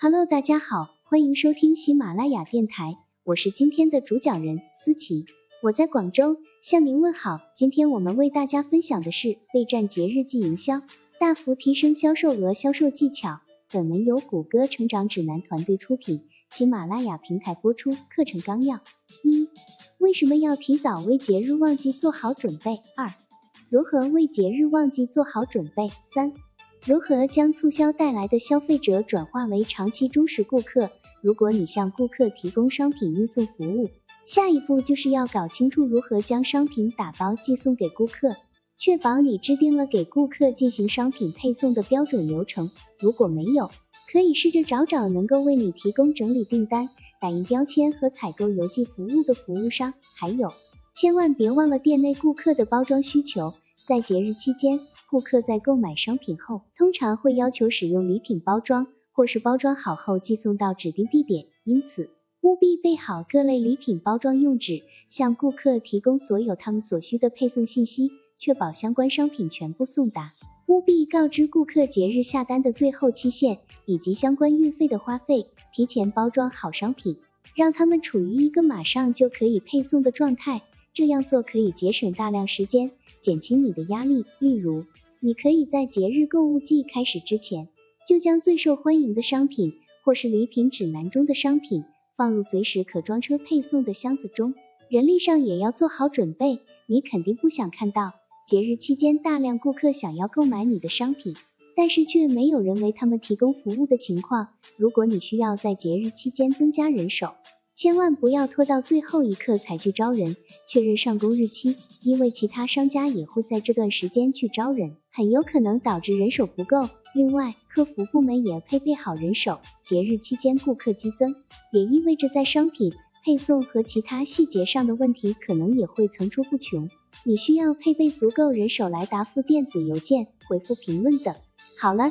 Hello，大家好，欢迎收听喜马拉雅电台，我是今天的主讲人思琪，我在广州向您问好。今天我们为大家分享的是备战节日季营销，大幅提升销售额、销售技巧。本文由谷歌成长指南团队出品，喜马拉雅平台播出。课程纲要：一、为什么要提早为节日旺季做好准备？二、如何为节日旺季做好准备？三、如何将促销带来的消费者转化为长期忠实顾客？如果你向顾客提供商品运送服务，下一步就是要搞清楚如何将商品打包寄送给顾客，确保你制定了给顾客进行商品配送的标准流程。如果没有，可以试着找找能够为你提供整理订单、打印标签和采购邮寄服务的服务商。还有，千万别忘了店内顾客的包装需求，在节日期间。顾客在购买商品后，通常会要求使用礼品包装，或是包装好后寄送到指定地点，因此务必备好各类礼品包装用纸，向顾客提供所有他们所需的配送信息，确保相关商品全部送达。务必告知顾客节日下单的最后期限以及相关运费的花费，提前包装好商品，让他们处于一个马上就可以配送的状态。这样做可以节省大量时间，减轻你的压力。例如，你可以在节日购物季开始之前，就将最受欢迎的商品或是礼品指南中的商品放入随时可装车配送的箱子中。人力上也要做好准备，你肯定不想看到节日期间大量顾客想要购买你的商品，但是却没有人为他们提供服务的情况。如果你需要在节日期间增加人手，千万不要拖到最后一刻才去招人，确认上工日期，因为其他商家也会在这段时间去招人，很有可能导致人手不够。另外，客服部门也配备好人手。节日期间顾客激增，也意味着在商品配送和其他细节上的问题可能也会层出不穷，你需要配备足够人手来答复电子邮件、回复评论等。好了。